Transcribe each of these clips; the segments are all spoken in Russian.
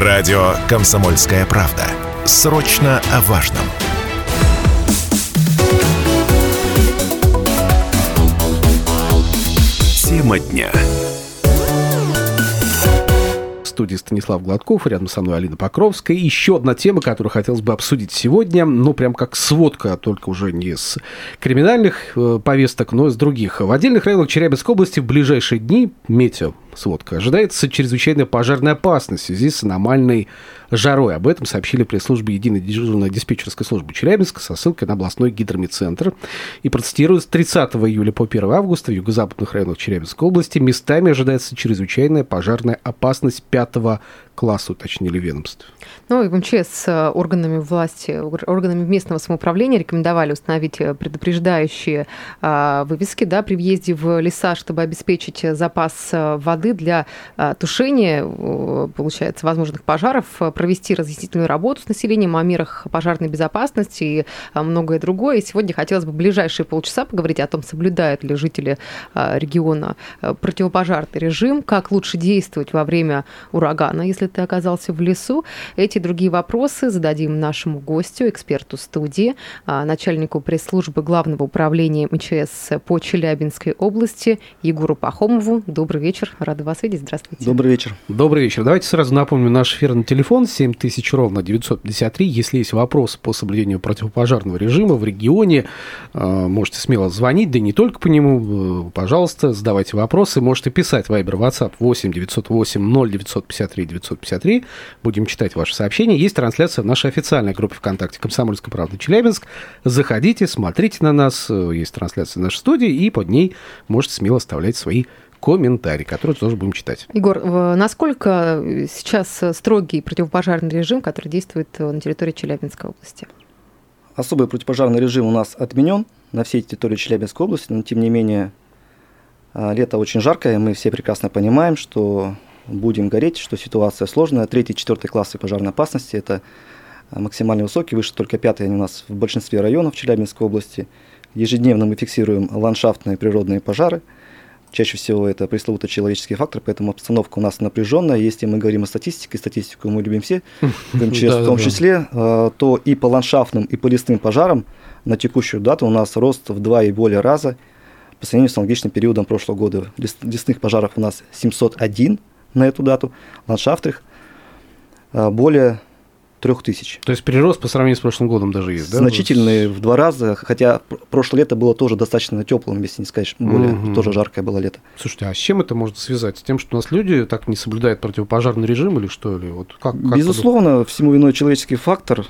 Радио «Комсомольская правда». Срочно о важном. Тема дня студии Станислав Гладков, рядом со мной Алина Покровская. И еще одна тема, которую хотелось бы обсудить сегодня, ну, прям как сводка, только уже не с криминальных э, повесток, но из других. В отдельных районах Челябинской области в ближайшие дни, метео, сводка, ожидается чрезвычайная пожарная опасность в связи с аномальной жарой. Об этом сообщили пресс-службе Единой дежурной диспетчерской службы Челябинска со ссылкой на областной гидромедцентр. И процитирую, с 30 июля по 1 августа в юго-западных районах Челябинской области местами ожидается чрезвычайная пожарная опасность пятого класса, уточнили ведомство. Ну, и в МЧС с э, органами власти, органами местного самоуправления рекомендовали установить э, предупреждающие а, вывески да, при въезде в леса, чтобы обеспечить запас э, воды для а, тушения, получается, возможных пожаров, провести разъяснительную работу с населением о мерах пожарной безопасности и а, многое другое. И сегодня хотелось бы в ближайшие полчаса поговорить о том, соблюдают ли жители региона противопожарный режим, как лучше действовать во время урагана, если ты оказался в лесу. Эти другие вопросы зададим нашему гостю, эксперту студии, а, начальнику пресс-службы Главного управления МЧС по Челябинской области Егору Пахомову. Добрый вечер, рада вас видеть, здравствуйте. Добрый вечер. Добрый вечер. Давайте сразу напомню наш эфирный телефон 7000 ровно 953. Если есть вопросы по соблюдению противопожарного режима в регионе, а, можете смело звонить, да и не только по нему, пожалуйста, задавайте вопросы, можете писать в Viber WhatsApp 8 908 0953 953 953. Будем читать ваши сообщения. Есть трансляция в нашей официальной группе ВКонтакте «Комсомольская правда Челябинск». Заходите, смотрите на нас. Есть трансляция в нашей студии, и под ней можете смело оставлять свои комментарии, которые тоже будем читать. Егор, насколько сейчас строгий противопожарный режим, который действует на территории Челябинской области? Особый противопожарный режим у нас отменен на всей территории Челябинской области, но тем не менее а, лето очень жаркое, мы все прекрасно понимаем, что будем гореть, что ситуация сложная. Третий, четвертый классы пожарной опасности – это максимально высокие, выше только пятые они у нас в большинстве районов Челябинской области. Ежедневно мы фиксируем ландшафтные природные пожары. Чаще всего это пресловутый человеческий фактор, поэтому обстановка у нас напряженная. Если мы говорим о статистике, статистику мы любим все, в том числе, а, то и по ландшафтным, и по лесным пожарам на текущую дату у нас рост в два и более раза по сравнению с аналогичным периодом прошлого года. Лесных пожаров у нас 701, на эту дату, ландшафтных а, более трех тысяч. То есть прирост по сравнению с прошлым годом даже есть, да? Значительный в два раза, хотя прошлое лето было тоже достаточно теплым, если не сказать, более угу. тоже жаркое было лето. Слушайте, а с чем это можно связать? С тем, что у нас люди так не соблюдают противопожарный режим или что? Или вот как, как Безусловно, это? всему виной человеческий фактор.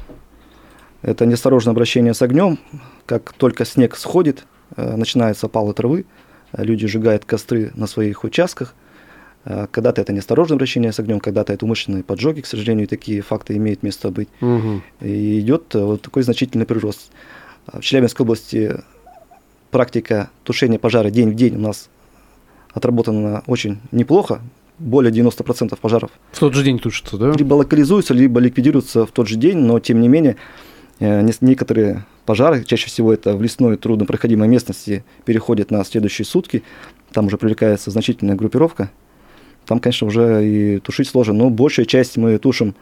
Это неосторожное обращение с огнем. Как только снег сходит, э, начинается опалы травы, люди сжигают костры на своих участках – когда-то это неосторожное обращение с огнем, когда-то это умышленные поджоги, к сожалению, такие факты имеют место быть. Угу. И идет э, вот такой значительный прирост. В Челябинской области практика тушения пожара день в день у нас отработана очень неплохо. Более 90% пожаров. В тот же день тушатся, да? Либо локализуются, либо ликвидируются в тот же день, но тем не менее э, некоторые пожары, чаще всего это в лесной труднопроходимой местности, переходят на следующие сутки. Там уже привлекается значительная группировка там, конечно, уже и тушить сложно. Но большая часть мы тушим,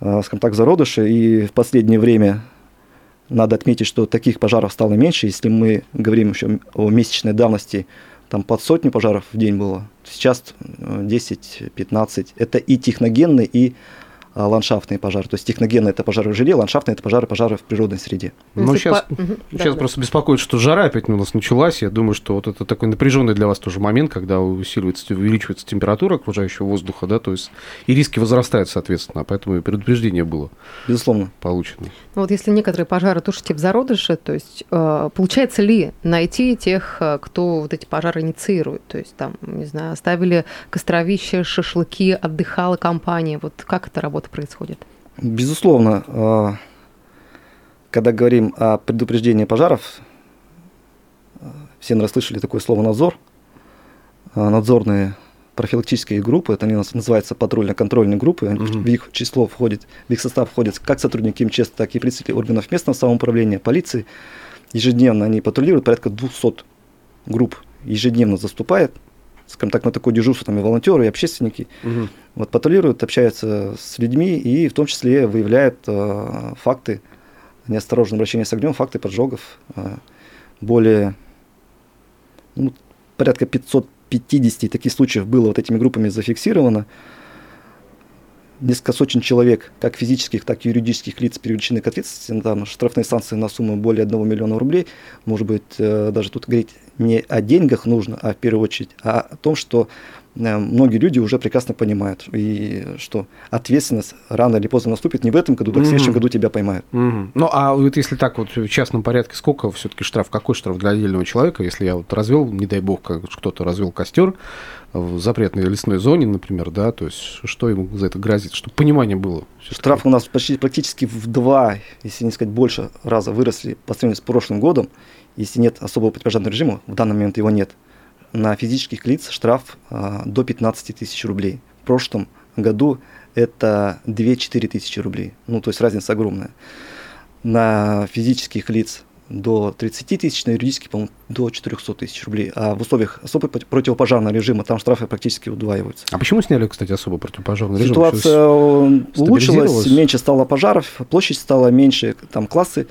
э, скажем так, зародыши. И в последнее время надо отметить, что таких пожаров стало меньше. Если мы говорим еще о месячной давности, там под сотню пожаров в день было. Сейчас 10-15. Это и техногенные, и ландшафтные пожары. То есть техногенные это пожары в жиле, ландшафтные это пожары, пожары в природной среде. Ну, сейчас, по... сейчас да, просто да. беспокоит, что жара опять у нас началась. Я думаю, что вот это такой напряженный для вас тоже момент, когда усиливается, увеличивается температура окружающего воздуха, да, то есть и риски возрастают, соответственно, поэтому и предупреждение было. Безусловно. Получено. Ну, вот если некоторые пожары тушите в зародыше, то есть э, получается ли найти тех, э, кто вот эти пожары инициирует? То есть там, не знаю, оставили костровище, шашлыки, отдыхала компания. Вот как это работает? Это происходит? Безусловно. А, когда говорим о предупреждении пожаров, все наверное, слышали такое слово «надзор». А, надзорные профилактические группы, это они у нас называются патрульно-контрольные группы, угу. в их число входит, в их состав входят как сотрудники МЧС, так и представители органов местного самоуправления, полиции. Ежедневно они патрулируют, порядка 200 групп ежедневно заступает скажем так, на такое дежурство там и волонтеры, и общественники. Угу. Вот патрулируют, общаются с людьми и в том числе выявляют э, факты неосторожного обращения с огнем, факты поджогов. Э, более ну, порядка 550 таких случаев было вот этими группами зафиксировано. Несколько сотен человек, как физических, так и юридических лиц, привлечены к ответственности. Там штрафные санкции на сумму более 1 миллиона рублей. Может быть, э, даже тут говорить не о деньгах нужно, а в первую очередь а о том, что многие люди уже прекрасно понимают, и что ответственность рано или поздно наступит не в этом году, так в следующем году тебя поймают. Ну, а вот если так вот в частном порядке, сколько все-таки штраф, какой штраф для отдельного человека, если я вот развел, не дай бог, как кто-то развел костер в запретной лесной зоне, например, да, то есть что ему за это грозит, чтобы понимание было? Штраф у нас почти практически в два, если не сказать больше раза выросли по сравнению с прошлым годом, если нет особого противопожарного режима, в данный момент его нет, на физических лиц штраф а, до 15 тысяч рублей. В прошлом году это 2-4 тысячи рублей. Ну, то есть разница огромная. На физических лиц до 30 тысяч, на юридических, по-моему, до 400 тысяч рублей. А в условиях особо противопожарного режима там штрафы практически удваиваются. А почему сняли, кстати, особо противопожарный режим? Ситуация улучшилась, меньше стало пожаров, площадь стала меньше, там классы.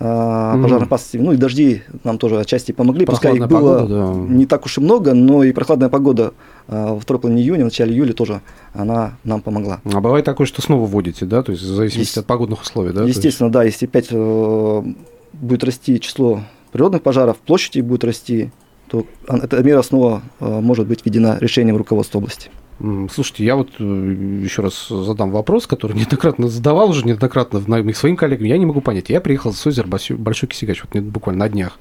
Пожарной опасности. Ну и дожди нам тоже отчасти помогли. Пускай их было погода, да. не так уж и много, но и прохладная погода а, во второй половине июня, в начале июля тоже она нам помогла. А бывает такое, что снова вводите, да? То есть в зависимости Есть, от погодных условий, да? Естественно, есть... да. Если опять э, будет расти число природных пожаров, площади будет расти, то эта мера снова э, может быть введена решением руководства области. Слушайте, я вот э, еще раз задам вопрос, который неоднократно задавал уже неоднократно своим коллегам. Я не могу понять. Я приехал с озера Большой Кисигач, вот буквально на днях.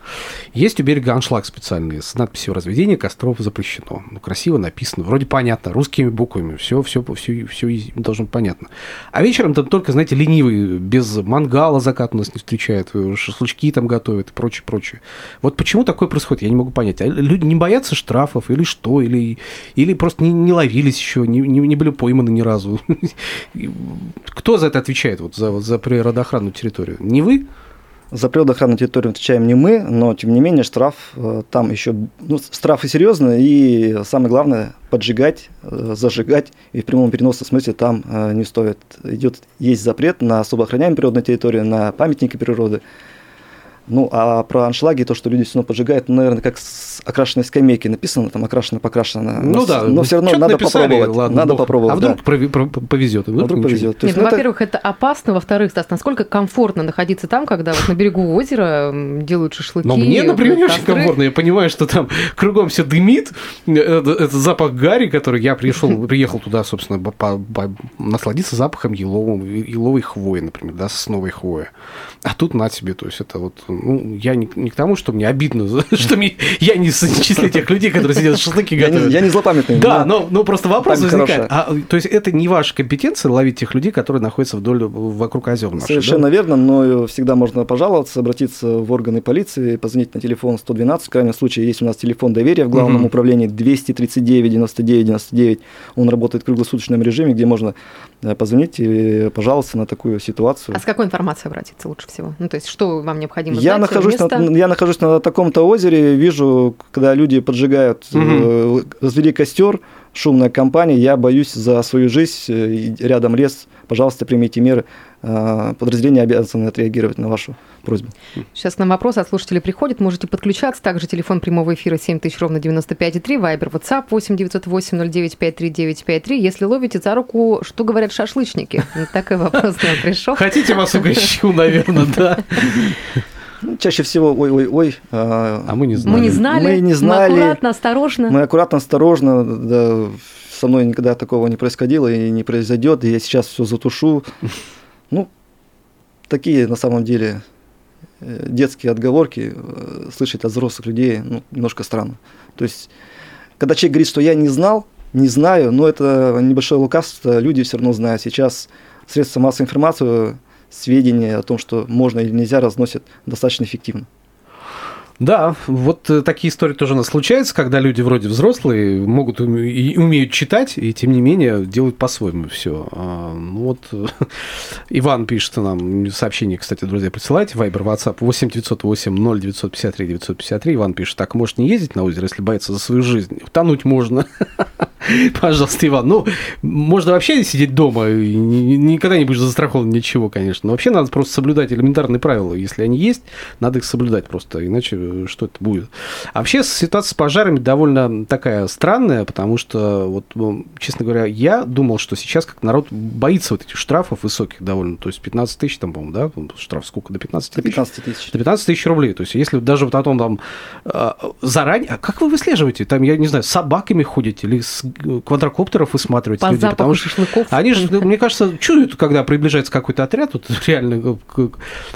Есть у берега аншлаг специальный с надписью «Разведение костров запрещено». Ну, красиво написано, вроде понятно, русскими буквами. Все, все, все, все должно быть понятно. А вечером там только, знаете, ленивый, без мангала закат у нас не встречает, э, шашлычки там готовят и прочее, прочее. Вот почему такое происходит, я не могу понять. А люди не боятся штрафов или что? Или, или просто не, не ловили ловились еще, не, не, не были пойманы ни разу. Кто за это отвечает, вот за, за природоохранную территорию? Не вы? За природоохранную территорию отвечаем не мы, но тем не менее штраф э, там еще, ну, штрафы серьезные, и самое главное, поджигать, э, зажигать, и в прямом переносном смысле там э, не стоит. Идет, есть запрет на особо охраняемой природной территории, на памятники природы, ну, а про аншлаги, то, что люди все равно поджигают, ну, наверное, как с окрашенной скамейки написано, там окрашено, покрашено. Ну но, да. Но все равно надо написали, попробовать. Ладно, надо бог. попробовать. А вдруг да. повезет? А вдруг повезет. Нет, ну, во-первых, это... это опасно, во-вторых, Стас, насколько комфортно находиться там, когда вот на берегу озера делают шашлыки. Но мне, например, не очень комфортно. Я понимаю, что там кругом все дымит, это, это запах гари, который я пришел, приехал туда, собственно, по, по, насладиться запахом еловой хвои, например, да, сосновой хвои. А тут на тебе, то есть это вот ну, я не, не к тому, что мне обидно, что мне, я не с числе тех людей, которые сидят шашлыки готовят. Я не злопамятный. Да, но, но просто вопрос возникает. А, то есть это не ваша компетенция ловить тех людей, которые находятся вдоль, вокруг озер наших, Совершенно да? верно, но всегда можно пожаловаться, обратиться в органы полиции, позвонить на телефон 112. В крайнем случае есть у нас телефон доверия в главном угу. управлении 239 99 99. Он работает в круглосуточном режиме, где можно э, позвонить и пожаловаться на такую ситуацию. А с какой информацией обратиться лучше всего? Ну, то есть что вам необходимо я нахожусь, на, я нахожусь на таком-то озере, вижу, когда люди поджигают, угу. э, развели костер, шумная компания, я боюсь за свою жизнь, э, рядом лес, пожалуйста, примите меры. Э, подразделение обязаны отреагировать на вашу просьбу. Сейчас нам вопрос от слушателей приходит. Можете подключаться. Также телефон прямого эфира 7000 ровно 95,3, вайбер, WhatsApp 8 908 09 53 Если ловите за руку, что говорят шашлычники? Такой вопрос нам пришел. Хотите вас угощу, наверное, да? Ну, чаще всего ой-ой-ой. А, а мы не знали. Мы не знали. Мы не знали. Мы аккуратно, осторожно. Мы аккуратно, осторожно. Да, со мной никогда такого не происходило и не произойдет. И я сейчас все затушу. Ну, такие на самом деле э, детские отговорки э, слышать от взрослых людей ну, немножко странно. То есть, когда человек говорит, что я не знал, не знаю, но это небольшое лукавство, люди все равно знают. Сейчас средства массовой информации сведения о том, что можно или нельзя, разносят достаточно эффективно. Да, вот э, такие истории тоже у нас случаются, когда люди вроде взрослые могут и умеют читать, и тем не менее делают по-своему все. А, ну вот Иван пишет нам сообщение, кстати, друзья, присылайте, Вайбер, WhatsApp 8 908 0 953 953. Иван пишет, так может не ездить на озеро, если боится за свою жизнь? Тонуть можно. Пожалуйста, Иван. Ну, можно вообще сидеть дома, никогда не будешь застрахован ничего, конечно. Но вообще надо просто соблюдать элементарные правила. Если они есть, надо их соблюдать просто, иначе что это будет. А вообще ситуация с пожарами довольно такая странная, потому что, вот, ну, честно говоря, я думал, что сейчас как народ боится вот этих штрафов высоких довольно. То есть 15 тысяч там, по-моему, да? Штраф сколько? До 15 тысяч? До 15 тысяч. До 15 тысяч рублей. То есть если даже вот о том там а, заранее... А как вы выслеживаете? Там, я не знаю, с собаками ходите или с квадрокоптеров высматривать По людей, потому что шашлыков. они же, мне кажется, чуют, когда приближается какой-то отряд, вот реально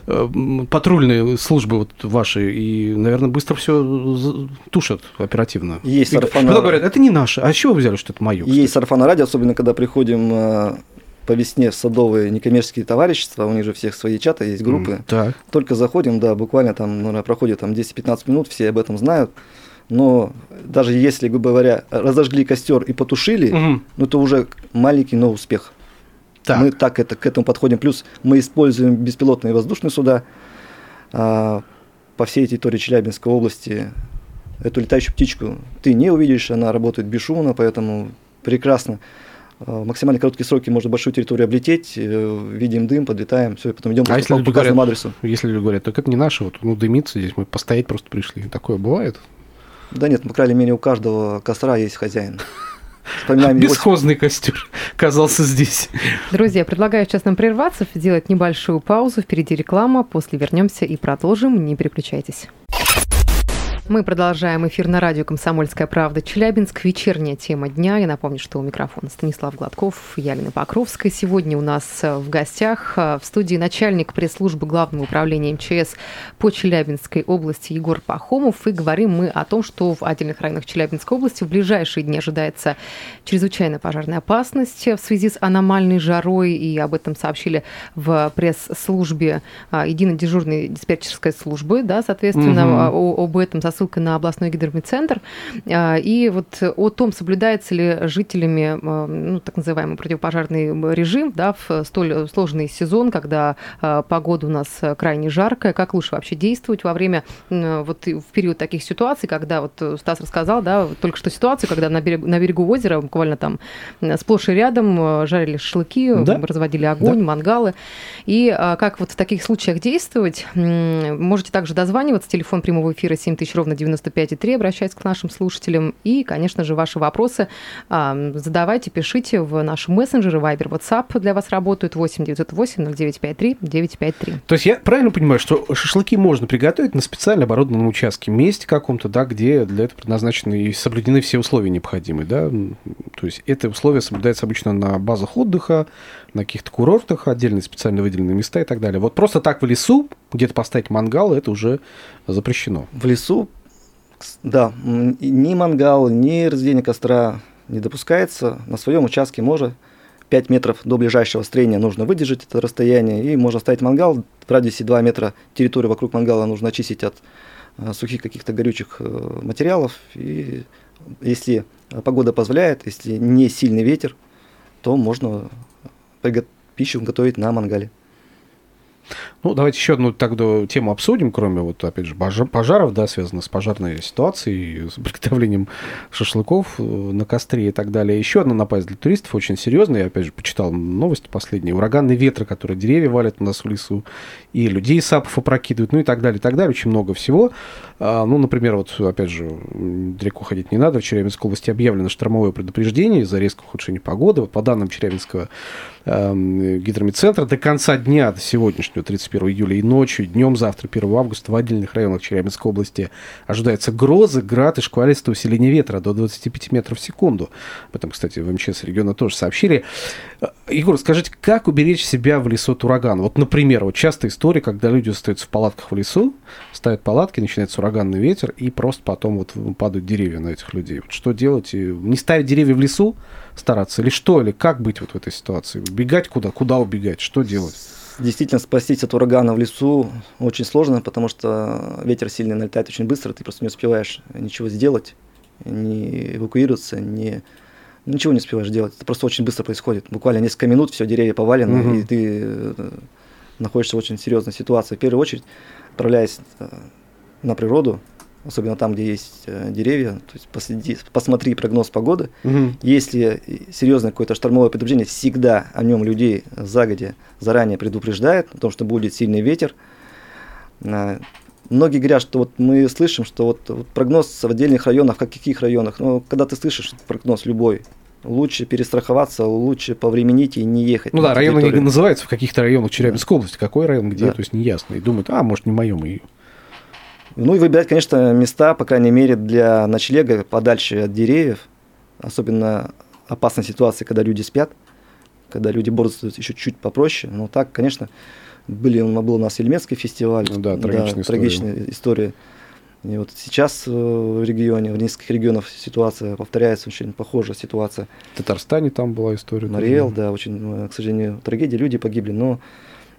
э, патрульные службы вот ваши, и, наверное, быстро все тушат оперативно. Есть сарафана... Потом говорят, это не наше. А с чего вы взяли, что это мое? Есть сарафана радио, особенно когда приходим э, по весне в садовые некоммерческие товарищества, у них же всех свои чаты, есть группы. Mm, так. Только заходим, да, буквально там, наверное, проходит там 10-15 минут, все об этом знают но даже если, грубо говоря, разожгли костер и потушили, угу. ну это уже маленький, но успех. Так. Мы так это, к этому подходим. Плюс мы используем беспилотные воздушные суда а, по всей территории Челябинской области. Эту летающую птичку ты не увидишь, она работает бесшумно, поэтому прекрасно. А, максимально короткие сроки можно большую территорию облететь, э, видим дым, подлетаем, все, и потом идем а если по указанному адресу. Если люди говорят, так это не наше, вот, ну, дымится здесь, мы постоять просто пришли. Такое бывает? Да нет, по крайней мере, у каждого костра есть хозяин. Бесхозный костер оказался здесь. Друзья, предлагаю сейчас нам прерваться, сделать небольшую паузу. Впереди реклама, после вернемся и продолжим. Не переключайтесь. Мы продолжаем эфир на радио «Комсомольская правда». Челябинск. Вечерняя тема дня. Я напомню, что у микрофона Станислав Гладков, Ялина Покровская. Сегодня у нас э, в гостях э, в студии начальник пресс-службы Главного управления МЧС по Челябинской области Егор Пахомов. И говорим мы о том, что в отдельных районах Челябинской области в ближайшие дни ожидается чрезвычайная пожарная опасность в связи с аномальной жарой. И об этом сообщили в пресс-службе э, единой дежурной диспетчерской службы. Да, соответственно, угу. об этом ссылкой на областной гидромедцентр. А, и вот о том, соблюдается ли жителями а, ну, так называемый противопожарный режим да, в столь сложный сезон, когда а, погода у нас крайне жаркая, как лучше вообще действовать во время, вот в период таких ситуаций, когда вот Стас рассказал, да, только что ситуацию, когда на берегу, на берегу озера буквально там сплошь и рядом жарили шашлыки, да? разводили огонь, да. мангалы. И как вот в таких случаях действовать, можете также дозваниваться, телефон прямого эфира 7000 ровно 95,3, обращаясь к нашим слушателям. И, конечно же, ваши вопросы задавайте, пишите в наши мессенджеры, Viber, WhatsApp для вас работают 8 908 0953 953. То есть я правильно понимаю, что шашлыки можно приготовить на специально оборудованном участке, месте каком-то, да, где для этого предназначены и соблюдены все условия необходимые, да? То есть это условие соблюдается обычно на базах отдыха, на каких-то курортах, отдельные специально выделенные места и так далее. Вот просто так в лесу где-то поставить мангал, это уже запрещено. В лесу, да, ни мангал, ни разведение костра не допускается. На своем участке можно 5 метров до ближайшего строения нужно выдержать это расстояние, и можно ставить мангал. В радиусе 2 метра территорию вокруг мангала нужно очистить от э, сухих каких-то горючих э, материалов. И если погода позволяет, если не сильный ветер, то можно пищу готовить на мангале. Ну, давайте еще одну тогда тему обсудим, кроме вот, опять же, пожаров, да, связанных с пожарной ситуацией, с приготовлением шашлыков э, на костре и так далее. Еще одна напасть для туристов очень серьезная. Я, опять же, почитал новости последние. Ураганные ветры, которые деревья валят у нас в лесу, и людей сапов опрокидывают, ну и так далее, и так далее. Очень много всего. А, ну, например, вот, опять же, далеко ходить не надо. В Челябинской области объявлено штормовое предупреждение из-за резкого ухудшения погоды. Вот, по данным Челябинского э, гидромедцентра, до конца дня, до сегодняшнего, 31 21 июля и ночью, днем завтра, 1 августа, в отдельных районах Челябинской области ожидаются грозы, град и шквалистое усиление ветра до 25 метров в секунду. Об этом, кстати, в МЧС региона тоже сообщили. Э, Егор, скажите, как уберечь себя в лесу от урагана? Вот, например, вот частая история, когда люди остаются в палатках в лесу, ставят палатки, начинается ураганный ветер, и просто потом вот падают деревья на этих людей. Вот что делать? Не ставить деревья в лесу, стараться? Или что? Или как быть вот в этой ситуации? Убегать куда? Куда убегать? Что делать? Действительно спастись от урагана в лесу очень сложно, потому что ветер сильный налетает очень быстро, ты просто не успеваешь ничего сделать, не эвакуироваться, не ничего не успеваешь делать. Это просто очень быстро происходит. Буквально несколько минут, все, деревья повалены, угу. и ты э, находишься в очень серьезной ситуации. В первую очередь, отправляясь э, на природу, особенно там, где есть э, деревья, то есть последи, посмотри прогноз погоды. Угу. Если серьезное какое-то штормовое предупреждение, всегда о нем людей загодя заранее предупреждают, о том, что будет сильный ветер. А, многие говорят, что вот мы слышим, что вот, вот прогноз в отдельных районах, в каких районах, но когда ты слышишь прогноз любой, лучше перестраховаться, лучше повременить и не ехать. Ну да, районы не называются в каких-то районах Челябинской да. области. Какой район, где, да. то есть неясно. И думают, а, может, не моем и ну и выбирать, конечно, места, по крайней мере, для ночлега подальше от деревьев. Особенно опасной ситуации, когда люди спят, когда люди борются еще чуть попроще. Но так, конечно, были, был у нас Ельмецкий фестиваль. Ну да, трагичная, да, история. трагичная история. И вот сейчас э, в регионе, в нескольких регионах ситуация повторяется, очень похожая ситуация. В Татарстане там была история. Мариэл, да, очень, э, к сожалению, трагедия, люди погибли, но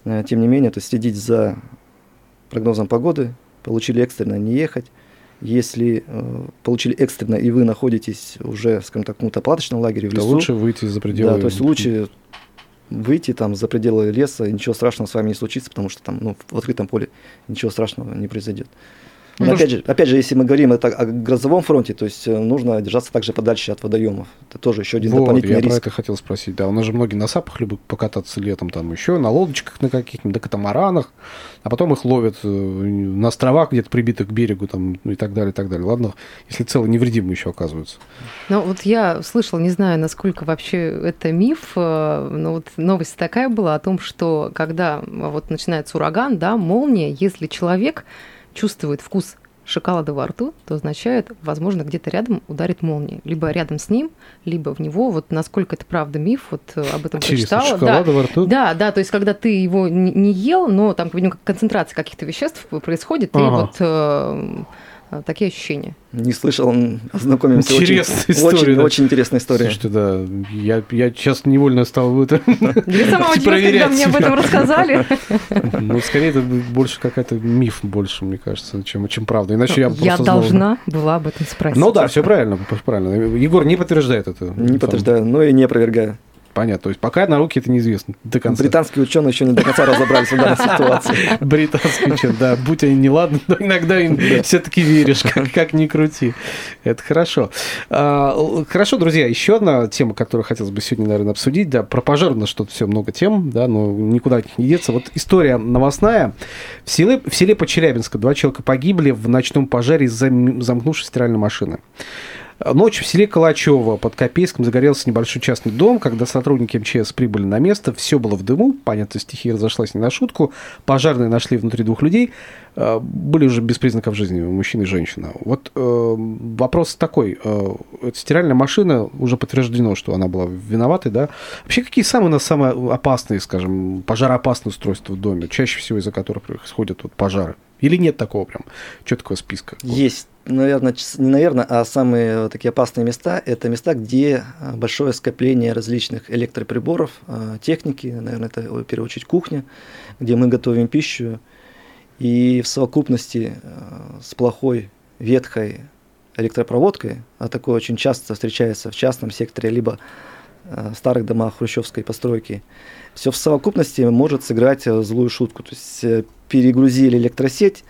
э, тем не менее, то есть следить за прогнозом погоды, получили экстренно не ехать. Если э, получили экстренно, и вы находитесь уже, скажем так, в каком-то палаточном лагере в лесу. лучше выйти за пределы. Да, то есть лучше выйти там за пределы леса, и ничего страшного с вами не случится, потому что там ну, в открытом поле ничего страшного не произойдет. Ну, опять, же, опять же, если мы говорим это о грозовом фронте, то есть э, нужно держаться также подальше от водоемов. Это тоже еще один вот, дополнительный я риск. про это хотел спросить. Да, у нас же многие на сапах любят покататься летом, там еще на лодочках на каких-нибудь, на катамаранах, а потом их ловят э, на островах где-то прибитых к берегу там, ну и так далее, и так далее. Ладно, если цело невредимы еще оказываются. Ну вот я слышала, не знаю, насколько вообще это миф, э, но вот новость такая была о том, что когда вот начинается ураган, да, молния, если человек чувствует вкус шоколада во рту, то означает, возможно, где-то рядом ударит молния. Либо рядом с ним, либо в него. Вот насколько это правда миф, вот э, об этом Интересно, прочитала. Шоколада да. во рту? Да, да, то есть когда ты его не ел, но там, видимо, концентрация каких-то веществ происходит, ага. и вот э, такие ощущения. Не слышал, знакомимся. Интересная очень, история. Очень, да. очень интересная история. Слушайте, да, я, я сейчас невольно стал это Для самого проверять. когда мне об этом рассказали. Ну, скорее, это больше какая-то миф больше, мне кажется, чем, чем правда. Иначе я Я должна была об этом спросить. Ну да, все правильно, правильно. Егор не подтверждает это. Не подтверждаю, но и не опровергаю. Понятно. То есть пока на руки это неизвестно до конца. Британские ученые еще не до конца разобрались в данной ситуации. Британские ученые, да. Будь они неладны, но иногда им все-таки веришь, как ни крути. Это хорошо. А, хорошо, друзья, еще одна тема, которую хотелось бы сегодня, наверное, обсудить. Да, про пожар на что-то все много тем, да, но никуда от них не деться. Вот история новостная. В селе, в селе Почелябинска два человека погибли в ночном пожаре из-за замкнувшей стиральной машины. Ночью в селе Калачево под Копейском загорелся небольшой частный дом. Когда сотрудники МЧС прибыли на место, все было в дыму. Понятно, стихия разошлась не на шутку. Пожарные нашли внутри двух людей. Э, были уже без признаков жизни, мужчина и женщина. Вот э, вопрос такой. Э, стиральная машина, уже подтверждено, что она была виноватой, да? Вообще, какие самые у нас самые опасные, скажем, пожароопасные устройства в доме, чаще всего из-за которых происходят вот пожары? Или нет такого прям четкого списка? Есть наверное, не наверное, а самые такие опасные места – это места, где а, большое скопление различных электроприборов, а, техники, наверное, это в первую очередь кухня, где мы готовим пищу, и в совокупности а, с плохой, ветхой электропроводкой, а такое очень часто встречается в частном секторе, либо в старых домах хрущевской постройки, все в совокупности может сыграть злую шутку. То есть э, перегрузили электросеть,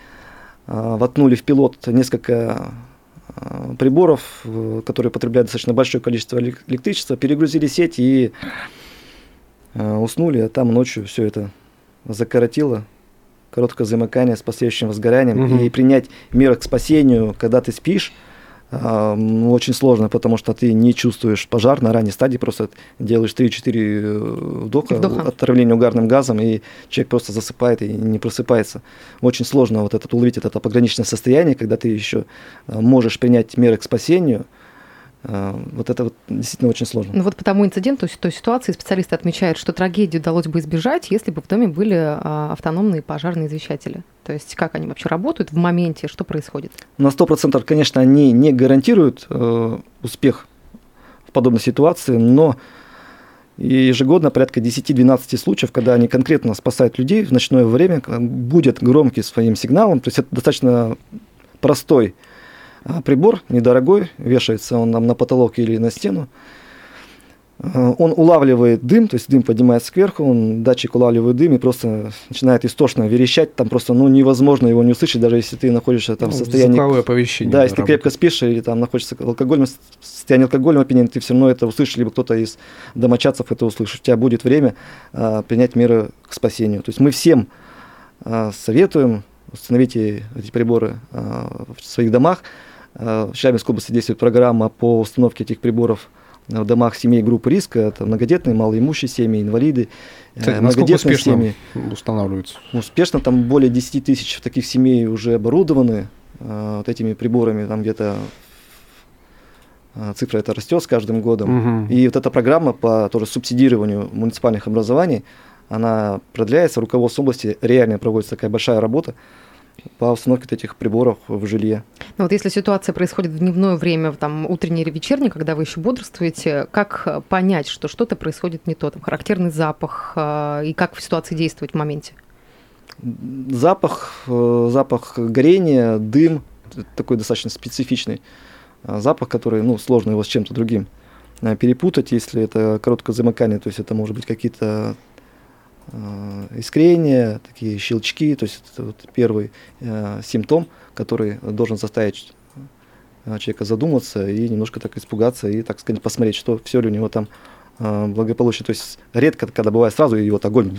а, воткнули в пилот несколько а, приборов, э, которые потребляют достаточно большое количество электричества, перегрузили сеть и уснули, а там ночью все это закоротило, короткое замыкание с последующим возгоранием, угу. и принять меры к спасению, когда ты спишь, очень сложно, потому что ты не чувствуешь пожар на ранней стадии, просто делаешь 3-4 э, вдоха, вдоха. отравления угарным газом, и человек просто засыпает и не просыпается. Очень сложно вот этот, уловить это пограничное состояние, когда ты еще э, можешь принять меры к спасению, вот это вот действительно очень сложно. Ну вот по тому инциденту, той ситуации специалисты отмечают, что трагедию удалось бы избежать, если бы в доме были а, автономные пожарные извещатели. То есть как они вообще работают в моменте, что происходит? На 100%, конечно, они не гарантируют э, успех в подобной ситуации, но ежегодно порядка 10-12 случаев, когда они конкретно спасают людей в ночное время, будет громкий своим сигналом. То есть это достаточно простой прибор, недорогой, вешается он нам на потолок или на стену. Э, он улавливает дым, то есть дым поднимается кверху, он, датчик улавливает дым и просто начинает истошно верещать, там просто ну, невозможно его не услышать, даже если ты находишься там ну, в состоянии... оповещение. Да, если ты крепко спишь или там находишься в алкогольном состоянии алкогольного опьянения, ты все равно это услышишь, либо кто-то из домочадцев это услышит. У тебя будет время а, принять меры к спасению. То есть мы всем а, советуем, установите эти приборы а, в своих домах. А, в Челябинской области действует программа по установке этих приборов в домах семей группы риска, это многодетные, малоимущие семьи, инвалиды, э, Кстати, многодетные семьи. устанавливаются? Успешно, там более 10 тысяч таких семей уже оборудованы э, вот этими приборами, там где-то э, цифра это растет с каждым годом. Угу. И вот эта программа по тоже субсидированию муниципальных образований, она продляется, руководство области реально проводится такая большая работа по установке этих приборов в жилье. Ну вот если ситуация происходит в дневное время, там утреннее или вечернее, когда вы еще бодрствуете, как понять, что что-то происходит не то, там характерный запах э, и как в ситуации действовать в моменте? Запах, э, запах горения, дым, такой достаточно специфичный э, запах, который, ну, сложно его с чем-то другим перепутать, если это короткое замыкание, то есть это может быть какие-то Э, искрения, такие щелчки, то есть это вот первый э, симптом, который должен заставить э, человека задуматься и немножко так испугаться и, так сказать, посмотреть, что все ли у него там э, благополучно. То есть редко, когда бывает сразу, и вот огонь,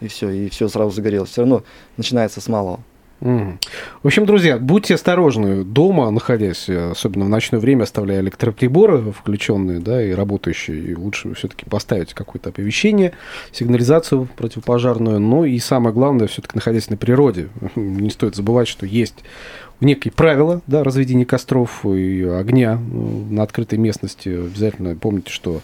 и все, и все сразу загорелось. Все равно начинается с малого. В общем, друзья, будьте осторожны дома, находясь, особенно в ночное время, оставляя электроприборы включенные, да, и работающие. И лучше все-таки поставить какое-то оповещение, сигнализацию противопожарную. Ну и самое главное, все-таки находясь на природе. Не стоит забывать, что есть некие правила да, разведения костров и огня на открытой местности. Обязательно помните, что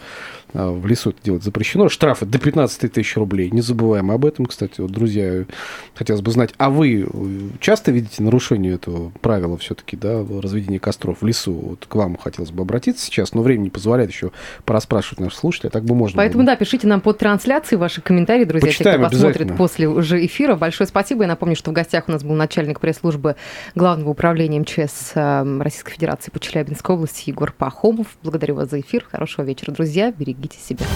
а, в лесу это делать запрещено. Штрафы до 15 тысяч рублей. Не забываем об этом, кстати. Вот, друзья, хотелось бы знать, а вы часто видите нарушение этого правила все-таки, да, разведения костров в лесу? Вот к вам хотелось бы обратиться сейчас, но время не позволяет еще порасспрашивать наших слушателей, а так бы можно. Поэтому, было. да, пишите нам под трансляцией ваши комментарии, друзья, Почитаем те, кто посмотрит после уже эфира. Большое спасибо. Я напомню, что в гостях у нас был начальник пресс-службы Главного управления МЧС э, Российской Федерации по Челябинской области Егор Пахомов. Благодарю вас за эфир. Хорошего вечера, друзья. Берегите себя.